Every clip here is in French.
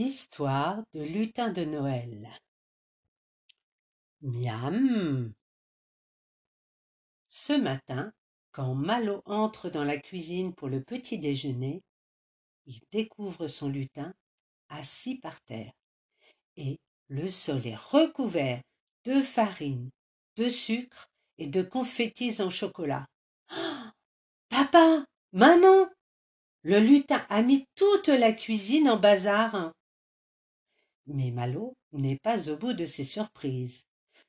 Histoire de lutin de Noël. Miam. Ce matin, quand Malo entre dans la cuisine pour le petit déjeuner, il découvre son lutin assis par terre, et le sol est recouvert de farine, de sucre et de confettis en chocolat. papa, maman, le lutin a mis toute la cuisine en bazar. Mais Malo n'est pas au bout de ses surprises.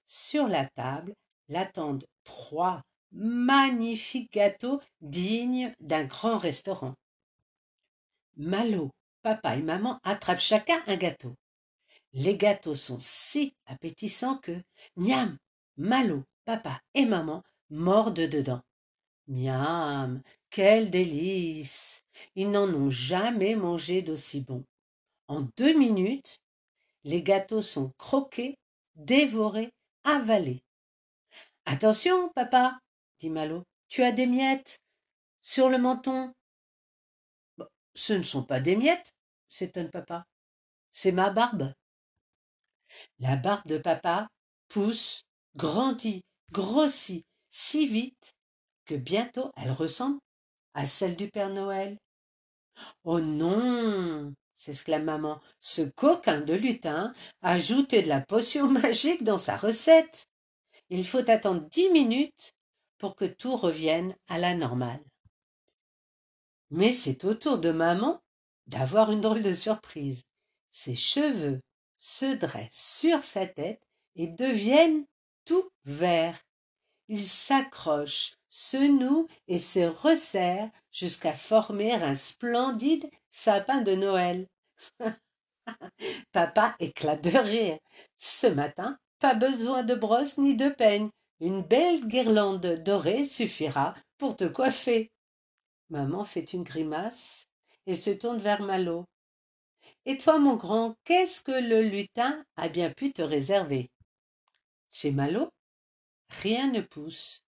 Sur la table l'attendent trois magnifiques gâteaux dignes d'un grand restaurant. Malo, papa et maman attrapent chacun un gâteau. Les gâteaux sont si appétissants que, miam, Malo, papa et maman mordent dedans. Miam, quel délice Ils n'en ont jamais mangé d'aussi bon. En deux minutes, les gâteaux sont croqués, dévorés, avalés. Attention, papa, dit Malo, tu as des miettes sur le menton. Ce ne sont pas des miettes, s'étonne papa. C'est ma barbe. La barbe de papa pousse, grandit, grossit si vite que bientôt elle ressemble à celle du Père Noël. Oh non s'exclame maman, ce coquin de lutin a ajouté de la potion magique dans sa recette. Il faut attendre dix minutes pour que tout revienne à la normale. Mais c'est au tour de maman d'avoir une drôle de surprise. Ses cheveux se dressent sur sa tête et deviennent tout verts. Ils s'accrochent, se nouent et se resserrent jusqu'à former un splendide sapin de Noël. Papa éclate de rire. Ce matin, pas besoin de brosse ni de peigne. Une belle guirlande dorée suffira pour te coiffer. Maman fait une grimace et se tourne vers Malo. Et toi, mon grand, qu'est-ce que le lutin a bien pu te réserver? Chez Malo, rien ne pousse,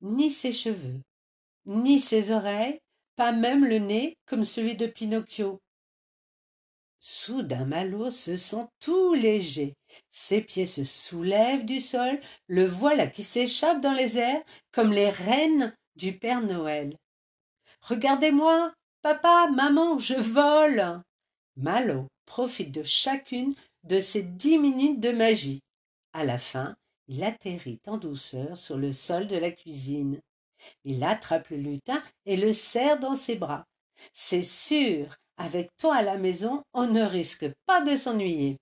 ni ses cheveux, ni ses oreilles, pas même le nez comme celui de Pinocchio. Soudain Malo se sent tout léger. Ses pieds se soulèvent du sol, le voilà qui s'échappe dans les airs comme les reines du Père Noël. Regardez-moi, papa, maman, je vole. Malo profite de chacune de ces dix minutes de magie. À la fin, il atterrit en douceur sur le sol de la cuisine. Il attrape le lutin et le serre dans ses bras. C'est sûr, avec toi à la maison, on ne risque pas de s'ennuyer.